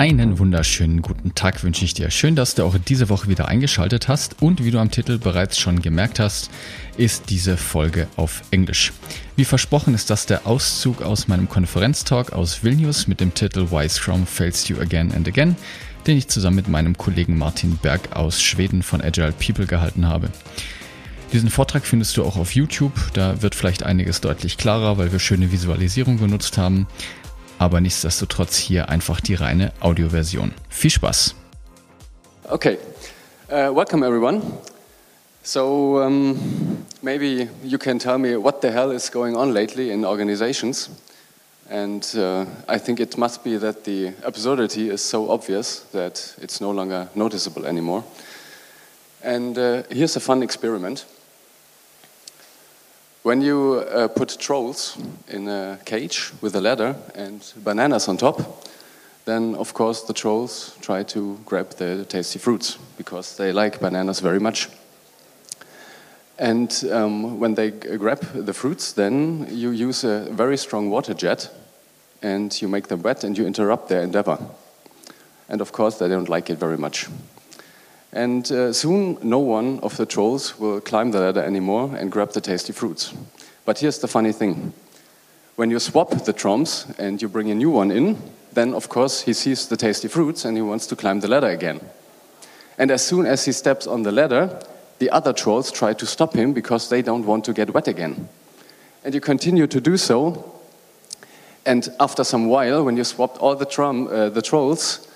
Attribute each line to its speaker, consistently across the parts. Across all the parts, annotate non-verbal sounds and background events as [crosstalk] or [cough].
Speaker 1: Einen wunderschönen guten Tag wünsche ich dir. Schön, dass du auch diese Woche wieder eingeschaltet hast und wie du am Titel bereits schon gemerkt hast, ist diese Folge auf Englisch. Wie versprochen ist das der Auszug aus meinem Konferenztalk aus Vilnius mit dem Titel Why Scrum Fails You Again and Again, den ich zusammen mit meinem Kollegen Martin Berg aus Schweden von Agile People gehalten habe. Diesen Vortrag findest du auch auf YouTube. Da wird vielleicht einiges deutlich klarer, weil wir schöne Visualisierung genutzt haben aber nichtsdestotrotz hier einfach die reine Audioversion. Viel Spaß!
Speaker 2: Okay, uh, welcome everyone. So um, maybe you can tell me what the hell is going on lately in organizations. And uh, I think it must be that the absurdity is so obvious that it's no longer noticeable anymore. And uh, here's a fun experiment. When you uh, put trolls in a cage with a ladder and bananas on top, then of course the trolls try to grab the tasty fruits because they like bananas very much. And um, when they grab the fruits, then you use a very strong water jet and you make them wet and you interrupt their endeavor. And of course, they don't like it very much. And uh, soon, no one of the trolls will climb the ladder anymore and grab the tasty fruits. But here's the funny thing when you swap the tromps and you bring a new one in, then of course he sees the tasty fruits and he wants to climb the ladder again. And as soon as he steps on the ladder, the other trolls try to stop him because they don't want to get wet again. And you continue to do so. And after some while, when you swapped all the, trom, uh, the trolls,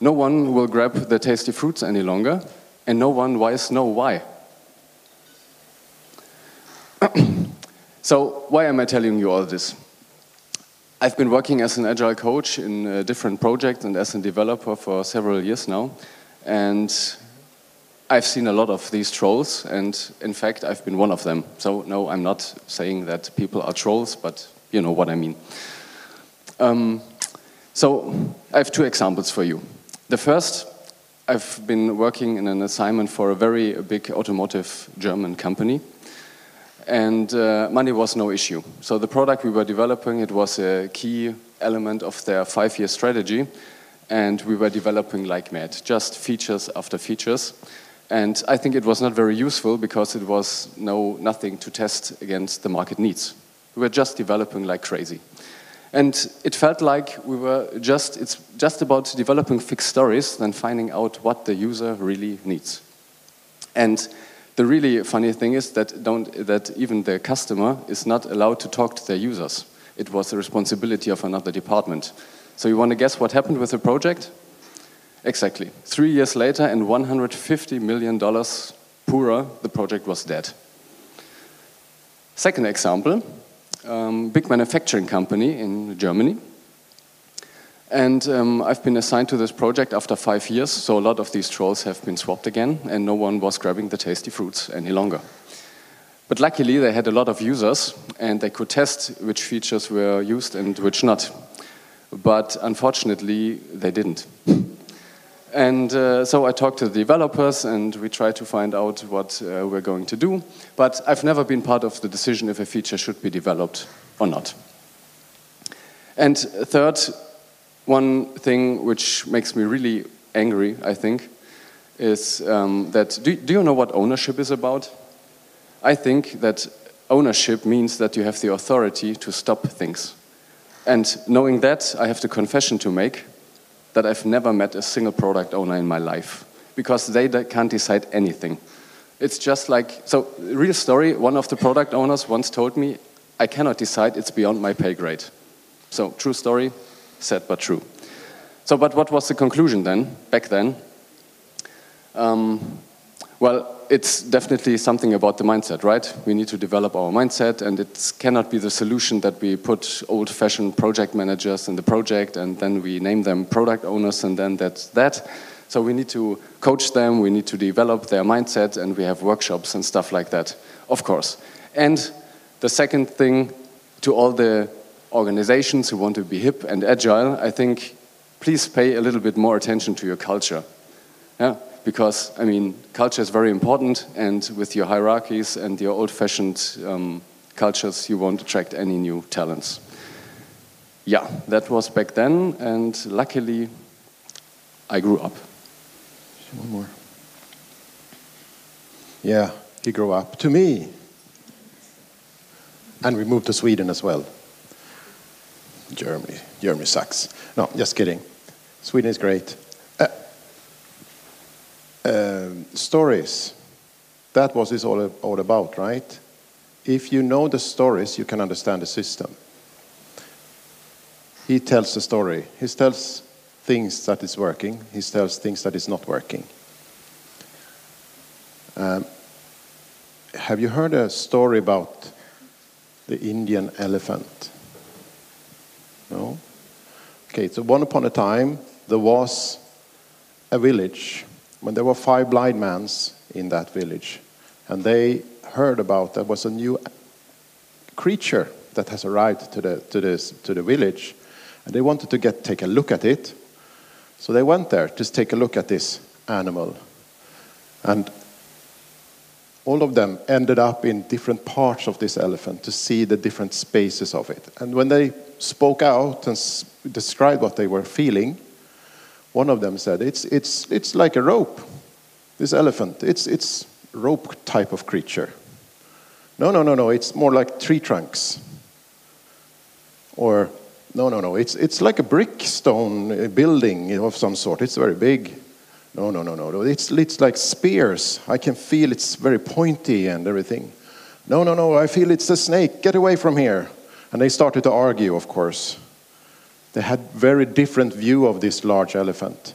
Speaker 2: no one will grab the tasty fruits any longer, and no one wise know why. [clears throat] so, why am I telling you all this? I've been working as an agile coach in different projects and as a developer for several years now, and I've seen a lot of these trolls, and in fact, I've been one of them. So, no, I'm not saying that people are trolls, but you know what I mean. Um, so, I have two examples for you. The first, I've been working in an assignment for a very big automotive German company, and uh, money was no issue. So the product we were developing, it was a key element of their five-year strategy, and we were developing like mad, just features after features. And I think it was not very useful because it was no nothing to test against the market needs. We were just developing like crazy. And it felt like we were just, it's just about developing fixed stories than finding out what the user really needs. And the really funny thing is that, don't, that even the customer is not allowed to talk to their users. It was the responsibility of another department. So you want to guess what happened with the project? Exactly. Three years later and $150 million poorer, the project was dead. Second example, um, big manufacturing company in Germany. And um, I've been assigned to this project after five years, so a lot of these trolls have been swapped again, and no one was grabbing the tasty fruits any longer. But luckily, they had a lot of users, and they could test which features were used and which not. But unfortunately, they didn't. And uh, so I talked to the developers and we tried to find out what uh, we're going to do. But I've never been part of the decision if a feature should be developed or not. And third, one thing which makes me really angry, I think, is um, that do, do you know what ownership is about? I think that ownership means that you have the authority to stop things. And knowing that, I have the confession to make that I've never met a single product owner in my life because they can't decide anything. It's just like, so, real story one of the product owners once told me, I cannot decide, it's beyond my pay grade. So, true story, sad but true. So, but what was the conclusion then, back then? Um, Well, it's definitely something about the mindset, right? We need to develop our mindset, and it cannot be the solution that we put old fashioned project managers in the project and then we name them product owners, and then that's that. So we need to coach them, we need to develop their mindset, and we have workshops and stuff like that, of course. And the second thing to all the organizations who want to be hip and agile, I think please pay a little bit more attention to your culture. Yeah? Because, I mean, culture is very important, and with your hierarchies and your old fashioned um, cultures, you won't attract any new talents. Yeah, that was back then, and luckily, I grew up.
Speaker 3: One more. Yeah, he grew up to me. And we moved to Sweden as well. Germany. Germany sucks. No, just kidding. Sweden is great. Uh, stories. That was this all, all about, right? If you know the stories, you can understand the system. He tells the story. He tells things that is working. He tells things that is not working. Um, have you heard a story about the Indian elephant? No? Okay, so one upon a time, there was a village when there were five blind men in that village, and they heard about there was a new creature that has arrived to the, to this, to the village, and they wanted to get, take a look at it. So they went there to take a look at this animal. And all of them ended up in different parts of this elephant to see the different spaces of it. And when they spoke out and described what they were feeling, one of them said, It's, it's, it's like a rope, this elephant. It's, it's rope type of creature. No, no, no, no, it's more like tree trunks. Or, no, no, no, it's, it's like a brick stone building of some sort. It's very big. No, no, no, no. It's, it's like spears. I can feel it's very pointy and everything. No, no, no, I feel it's a snake. Get away from here. And they started to argue, of course. They had very different view of this large elephant.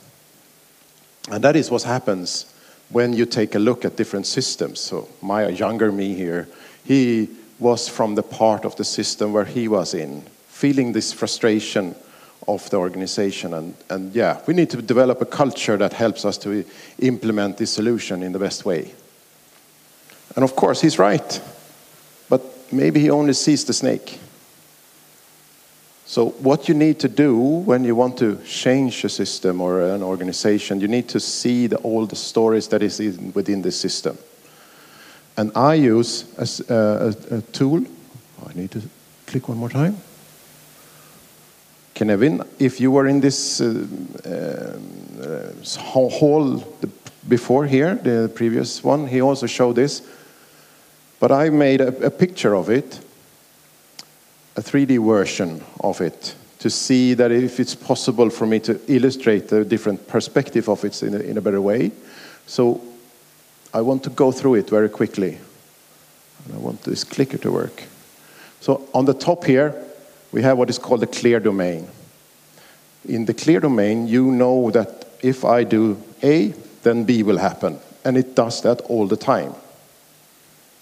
Speaker 3: And that is what happens when you take a look at different systems. So my younger me here, he was from the part of the system where he was in, feeling this frustration of the organization. And, and yeah, we need to develop a culture that helps us to implement this solution in the best way. And of course, he's right. But maybe he only sees the snake. So, what you need to do when you want to change a system or an organization, you need to see the, all the stories that is in, within the system. And I use a, a, a tool. I need to click one more time. Kevin, if you were in this uh, uh, hall before here, the previous one, he also showed this. But I made a, a picture of it, a 3D version of it, to see that if it's possible for me to illustrate the different perspective of it in a, in a better way. So I want to go through it very quickly. And I want this clicker to work. So on the top here, we have what is called the clear domain. In the clear domain, you know that if I do A, then B will happen. And it does that all the time.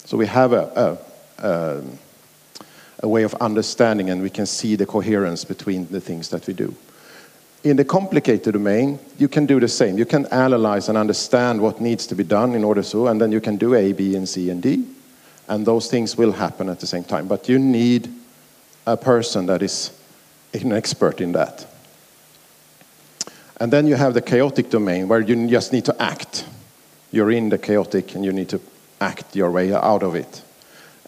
Speaker 3: So we have a, a, a, a way of understanding and we can see the coherence between the things that we do. In the complicated domain, you can do the same. You can analyze and understand what needs to be done in order to, and then you can do A, B, and C, and D. And those things will happen at the same time. But you need a person that is an expert in that. And then you have the chaotic domain where you just need to act. You're in the chaotic and you need to act your way out of it.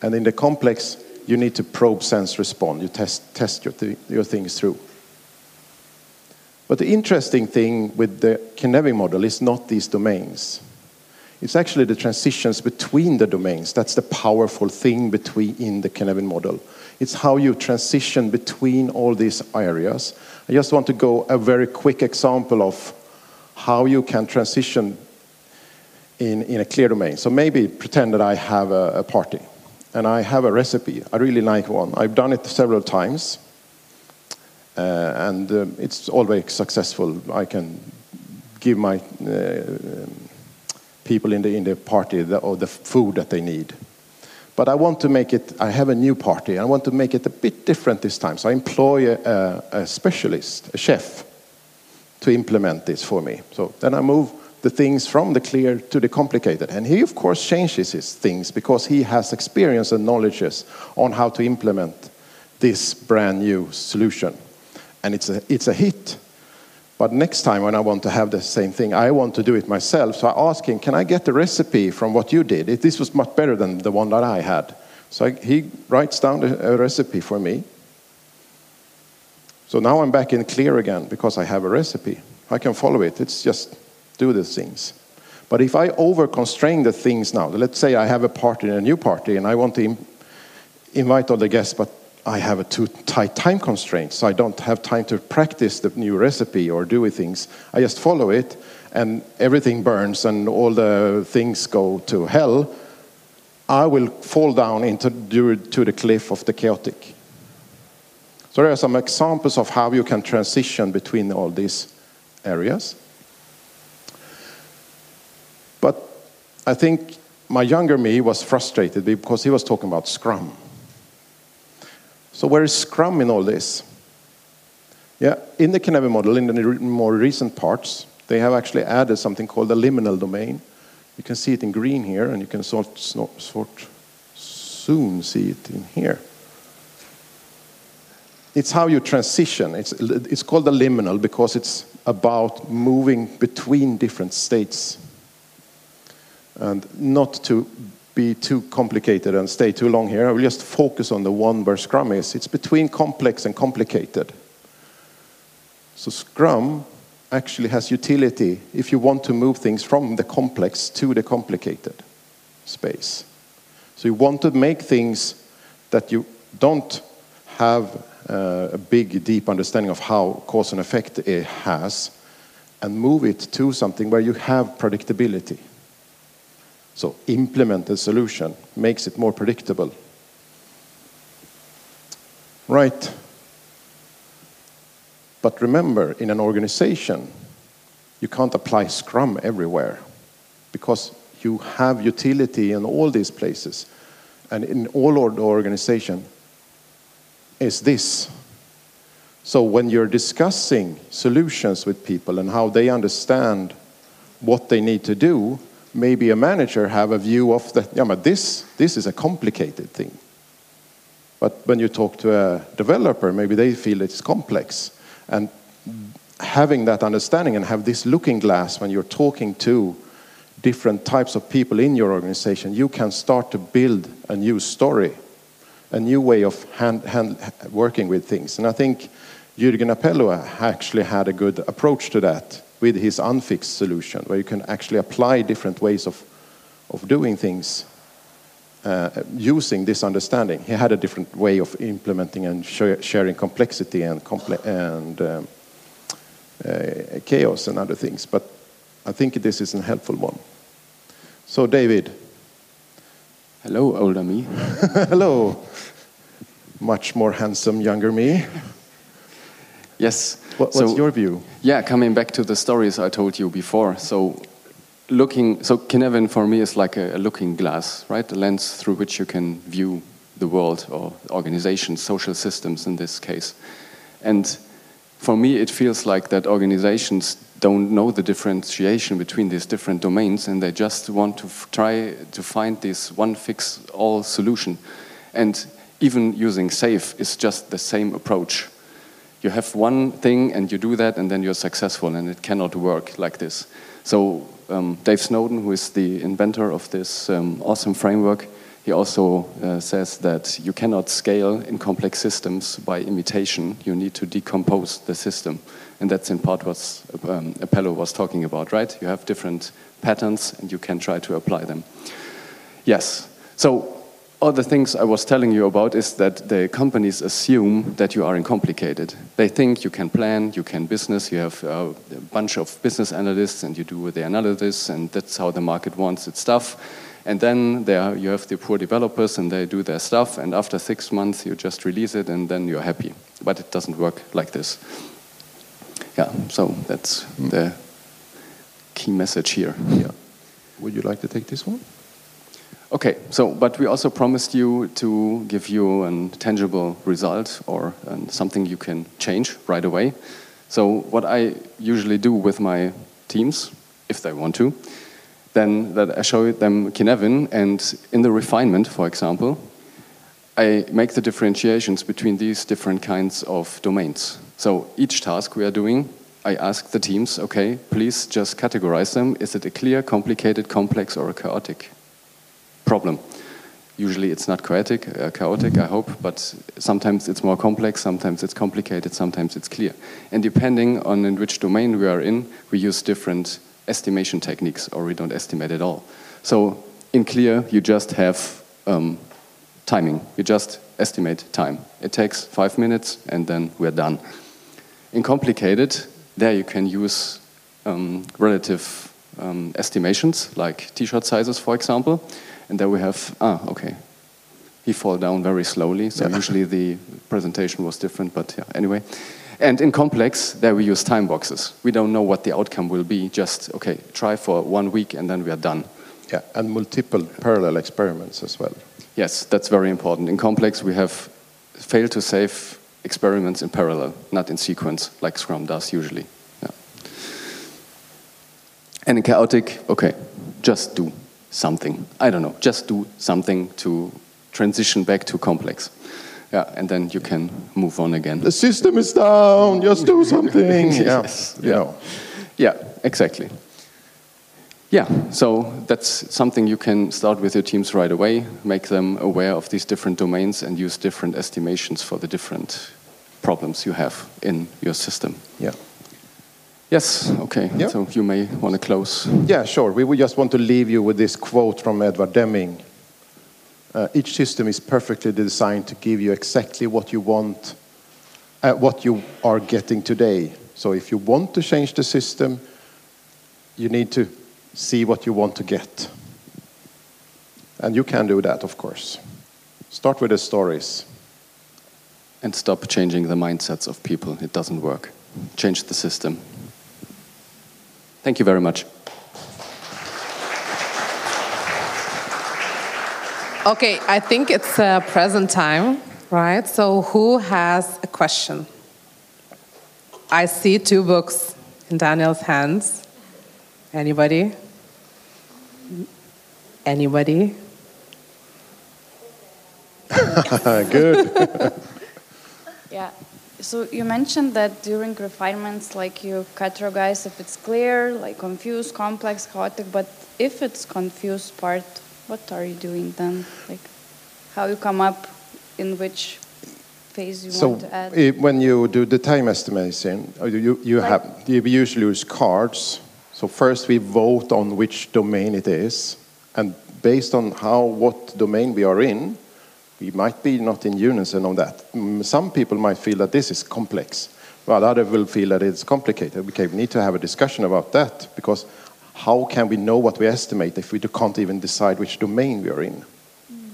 Speaker 3: And in the complex, you need to probe, sense, respond. You test, test your, th your things through. But the interesting thing with the Cynefin model is not these domains. It's actually the transitions between the domains. That's the powerful thing between in the Cynefin model. It's how you transition between all these areas. I just want to go a very quick example of how you can transition in, in a clear domain. So maybe pretend that I have a, a party and I have a recipe. I really like one. I've done it several times. Uh, and uh, it's always successful. I can give my uh, people in the, in the party the, or the food that they need. But I want to make it, I have a new party, I want to make it a bit different this time. So I employ a, a specialist, a chef, to implement this for me. So then I move the things from the clear to the complicated. And he, of course, changes his things because he has experience and knowledges on how to implement this brand new solution. And it's a, it's a hit. But next time when I want to have the same thing, I want to do it myself. So I ask him, can I get the recipe from what you did? It, this was much better than the one that I had. So I, he writes down a, a recipe for me. So now I'm back in clear again because I have a recipe. I can follow it. It's just do the things. But if I over constrain the things now, let's say I have a party, a new party, and I want to Im invite all the guests, but I have a too tight time constraint, so I don't have time to practice the new recipe or do things. I just follow it, and everything burns, and all the things go to hell. I will fall down into to the cliff of the chaotic. So there are some examples of how you can transition between all these areas. But I think my younger me was frustrated because he was talking about Scrum. So where is Scrum in all this? Yeah, in the Cynefin model, in the more recent parts, they have actually added something called the liminal domain. You can see it in green here, and you can sort, sort soon see it in here. It's how you transition. It's, it's called the liminal because it's about moving between different states. And not to be too complicated and stay too long here. I will just focus on the one where Scrum is. It's between complex and complicated. So Scrum actually has utility if you want to move things from the complex to the complicated space. So you want to make things that you don't have uh, a big, deep understanding of how cause and effect it has, and move it to something where you have predictability. So implement the solution, makes it more predictable. Right. But remember, in an organization, you can't apply Scrum everywhere because you have utility in all these places. And in all the organization is this. So when you're discussing solutions with people and how they understand what they need to do, maybe a manager have a view of that, yeah, but this, this is a complicated thing. But when you talk to a developer, maybe they feel it's complex. And having that understanding and have this looking glass when you're talking to different types of people in your organization, you can start to build a new story, a new way of hand, hand, working with things. And I think Jürgen Appelo actually had a good approach to that with his unfixed solution, where you can actually apply different ways of, of doing things uh, using this understanding. He had a different way of implementing and sh sharing complexity and, comple and um, uh, chaos and other things, but I think this is a helpful one. So, David.
Speaker 2: Hello, older me. [laughs]
Speaker 3: Hello, much more handsome younger me.
Speaker 2: Yes.
Speaker 3: What, what's so, your view?
Speaker 2: Yeah, coming back to the stories I told you before. So, looking, so Cynefin for me is like a, a looking glass, right? A lens through which you can view the world or organizations, social systems in this case. And for me, it feels like that organizations don't know the differentiation between these different domains and they just want to try to find this one fix all solution. And even using SAFe is just the same approach you have one thing and you do that and then you're successful and it cannot work like this. So um, Dave Snowden, who is the inventor of this um, awesome framework, he also uh, says that you cannot scale in complex systems by imitation. You need to decompose the system. And that's in part what um, was talking about, right? You have different patterns and you can try to apply them. Yes. So all the things I was telling you about is that the companies assume that you are uncomplicated. They think you can plan, you can business, you have a bunch of business analysts and you do the analysis and that's how the market wants its stuff. And then there you have the poor developers and they do their stuff and after six months you just release it and then you're happy. But it doesn't work like this. Yeah, so that's hmm. the key message here.
Speaker 3: Yeah. would you like to take this one?
Speaker 2: Okay, so but we also promised you to give you a tangible result or something you can change right away. So what I usually do with my teams, if they want to, then that I show them Cynefin, and in the refinement, for example, I make the differentiations between these different kinds of domains. So each task we are doing, I ask the teams, okay, please just categorize them. Is it a clear, complicated, complex, or a chaotic problem? Usually it's not chaotic, uh, chaotic, I hope, but sometimes it's more complex, sometimes it's complicated, sometimes it's clear. And depending on in which domain we are in, we use different estimation techniques, or we don't estimate at all. So in clear, you just have um, timing. You just estimate time. It takes five minutes, and then we're done. In complicated, there you can use um, relative um, estimations, like t-shirt sizes, for example. And there we have, ah, okay, he fall down very slowly. So yeah. usually the presentation was different, but yeah, anyway. And in complex, there we use time boxes. We don't know what the outcome will be. Just okay, try for one week and then we are done.
Speaker 3: Yeah, and multiple parallel experiments as well.
Speaker 2: Yes, that's very important. In complex, we have failed to save experiments in parallel, not in sequence, like Scrum does usually. Yeah. And in chaotic, okay, just do something. I don't know, just do something to transition back to complex. Yeah, and then you can move on again.
Speaker 3: The system is down, just do something. [laughs]
Speaker 2: yes. Yeah. yeah. Yeah, exactly. Yeah, so that's something you can start with your teams right away, make them aware of these different domains, and use different estimations for the different problems you have in your system.
Speaker 3: Yeah.
Speaker 2: Yes, okay. Yeah. So you may want to close.
Speaker 3: Yeah, sure. We would just want to leave you with this quote from Edward Deming. Uh, each system is perfectly designed to give you exactly what you want, uh, what you are getting today. So if you want to change the system, you need to see what you want to get. And you can do that, of course. Start with the stories.
Speaker 2: And stop changing the mindsets of people. It doesn't work. Change the system. Thank you very much.
Speaker 4: Okay, I think it's uh, present time, right? So, who has a question? I see two books in Daniel's hands. Anybody? Anybody? [laughs] [laughs]
Speaker 3: Good.
Speaker 5: yeah. So you mentioned that during refinements, like you categorize if it's clear, like confused, complex, chaotic. But if it's confused part, what are you doing then? Like, how you come up in which phase you
Speaker 3: so
Speaker 5: want to add?
Speaker 3: when you do the time estimation, uh, you, you like, have you usually use cards. So first we vote on which domain it is, and based on how what domain we are in, we might be not in unison on that. Mm, some people might feel that this is complex, while others will feel that it's complicated. Okay, we need to have a discussion about that because how can we know what we estimate if we can't even decide which domain we are in? Mm.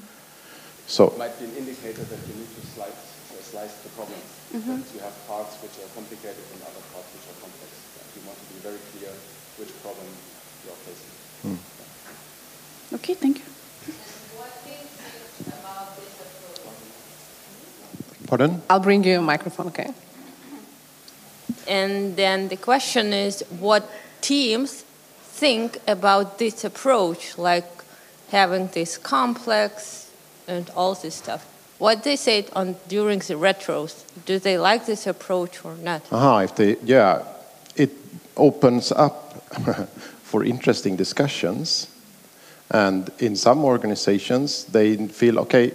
Speaker 2: So it might be an indicator that you need to slice, uh, slice the problem. Mm -hmm. you have parts which are complicated and other parts which are complex. You want to be very clear which problem you are facing. Mm.
Speaker 5: Okay, thank you.
Speaker 3: Pardon?
Speaker 4: I'll bring you a microphone, okay?
Speaker 6: And then the question is what teams think about this approach, like having this complex and all this stuff? What they said on during the retros, do they like this approach or not?
Speaker 3: Aha, if they, yeah, it opens up [laughs] for interesting discussions. And in some organizations, they feel, okay,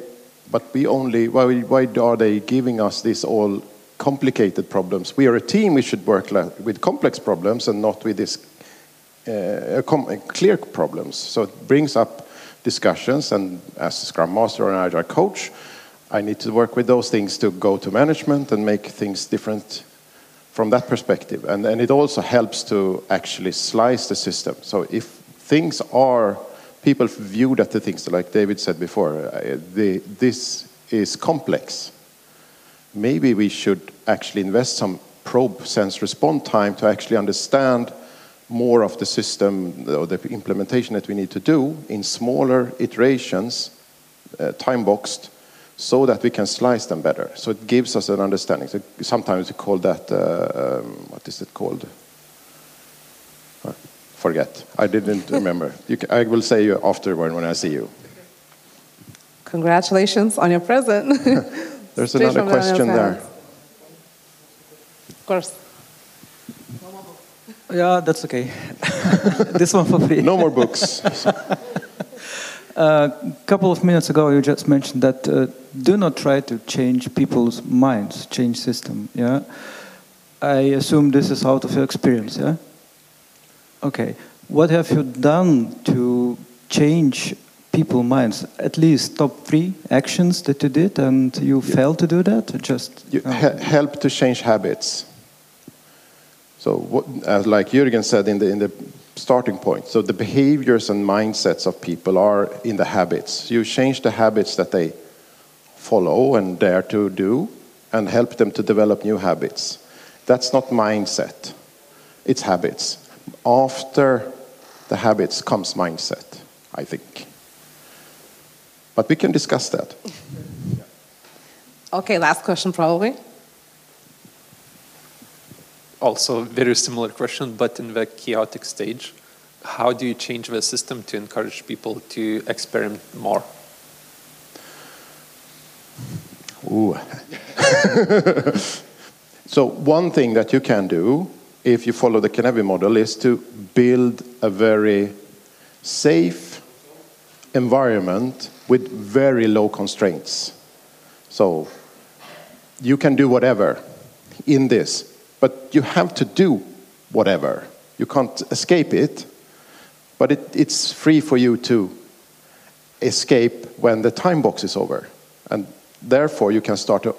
Speaker 3: but we only, why, why are they giving us these all complicated problems? We are a team, we should work with complex problems and not with these uh, clear problems. So it brings up discussions, and as a Scrum Master and Agile coach, I need to work with those things to go to management and make things different from that perspective. And, and it also helps to actually slice the system. So if things are people view that the things like David said before, uh, the, this is complex. Maybe we should actually invest some probe sense response time to actually understand more of the system or the implementation that we need to do in smaller iterations, uh, time boxed, so that we can slice them better. So it gives us an understanding. So sometimes we call that, uh, um, what is it called? Forget. I didn't [laughs] remember. Can, I will say you afterward when I see you.
Speaker 4: Congratulations on your present. [laughs]
Speaker 3: There's another question there.
Speaker 4: Of course.
Speaker 7: Yeah, that's okay. [laughs] this one for free.
Speaker 3: No more books.
Speaker 7: A uh, couple of minutes ago, you just mentioned that uh, do not try to change people's minds, change system. Yeah, I assume this is out of your experience. Yeah. Okay. What have you done to change people's minds? At least top three actions that you did, and you failed to do that. just
Speaker 3: you help to change habits. So, what, as like Jürgen said in the, in the starting point, so the behaviors and mindsets of people are in the habits. You change the habits that they follow and dare to do and help them to develop new habits. That's not mindset, it's habits. After the habits comes mindset, I think. But we can discuss that. [laughs]
Speaker 4: Okay, last question probably
Speaker 8: also very similar question, but in the chaotic stage, how do you change the system to encourage people to experiment more?
Speaker 3: Ooh. [laughs] so one thing that you can do if you follow the Cynefin model is to build a very safe environment with very low constraints. So you can do whatever in this but you have to do whatever. You can't escape it, but it, it's free for you to escape when the time box is over. And therefore, you can start to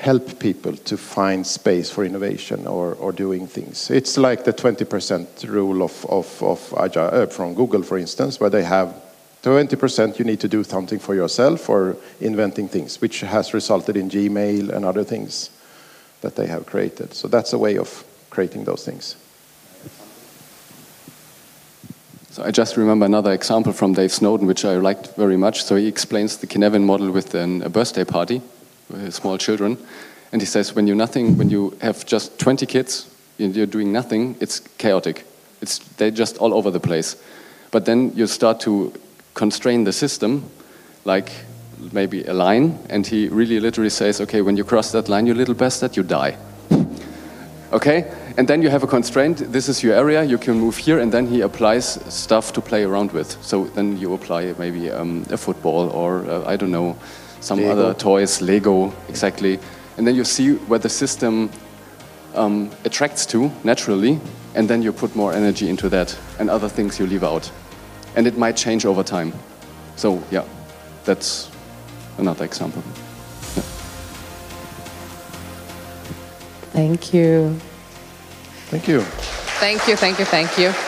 Speaker 3: help people to find space for innovation or, or doing things. It's like the 20% rule of, of, of Agile, uh, from Google, for instance, where they have 20% you need to do something for yourself or inventing things, which has resulted in Gmail and other things that they have created. So that's a way of creating those things.
Speaker 2: So I just remember another example from Dave Snowden, which I liked very much. So he explains the Cynefin model with an, a birthday party small children, and he says when you nothing, when you have just 20 kids, you're doing nothing, it's chaotic. It's they're just all over the place. But then you start to constrain the system, like maybe a line, and he really literally says, okay, when you cross that line, you little bastard, you die. [laughs] okay? And then you have a constraint, this is your area, you can move here, and then he applies stuff to play around with. So then you apply maybe um, a football or, uh, I don't know, some Lego. other toys, Lego, exactly. And then you see where the system um, attracts to naturally, and then you put more energy into that, and other things you leave out. And it might change over time. So, yeah, that's another example. Yeah.
Speaker 4: Thank you.
Speaker 3: Thank you.
Speaker 4: Thank you, thank you, thank you.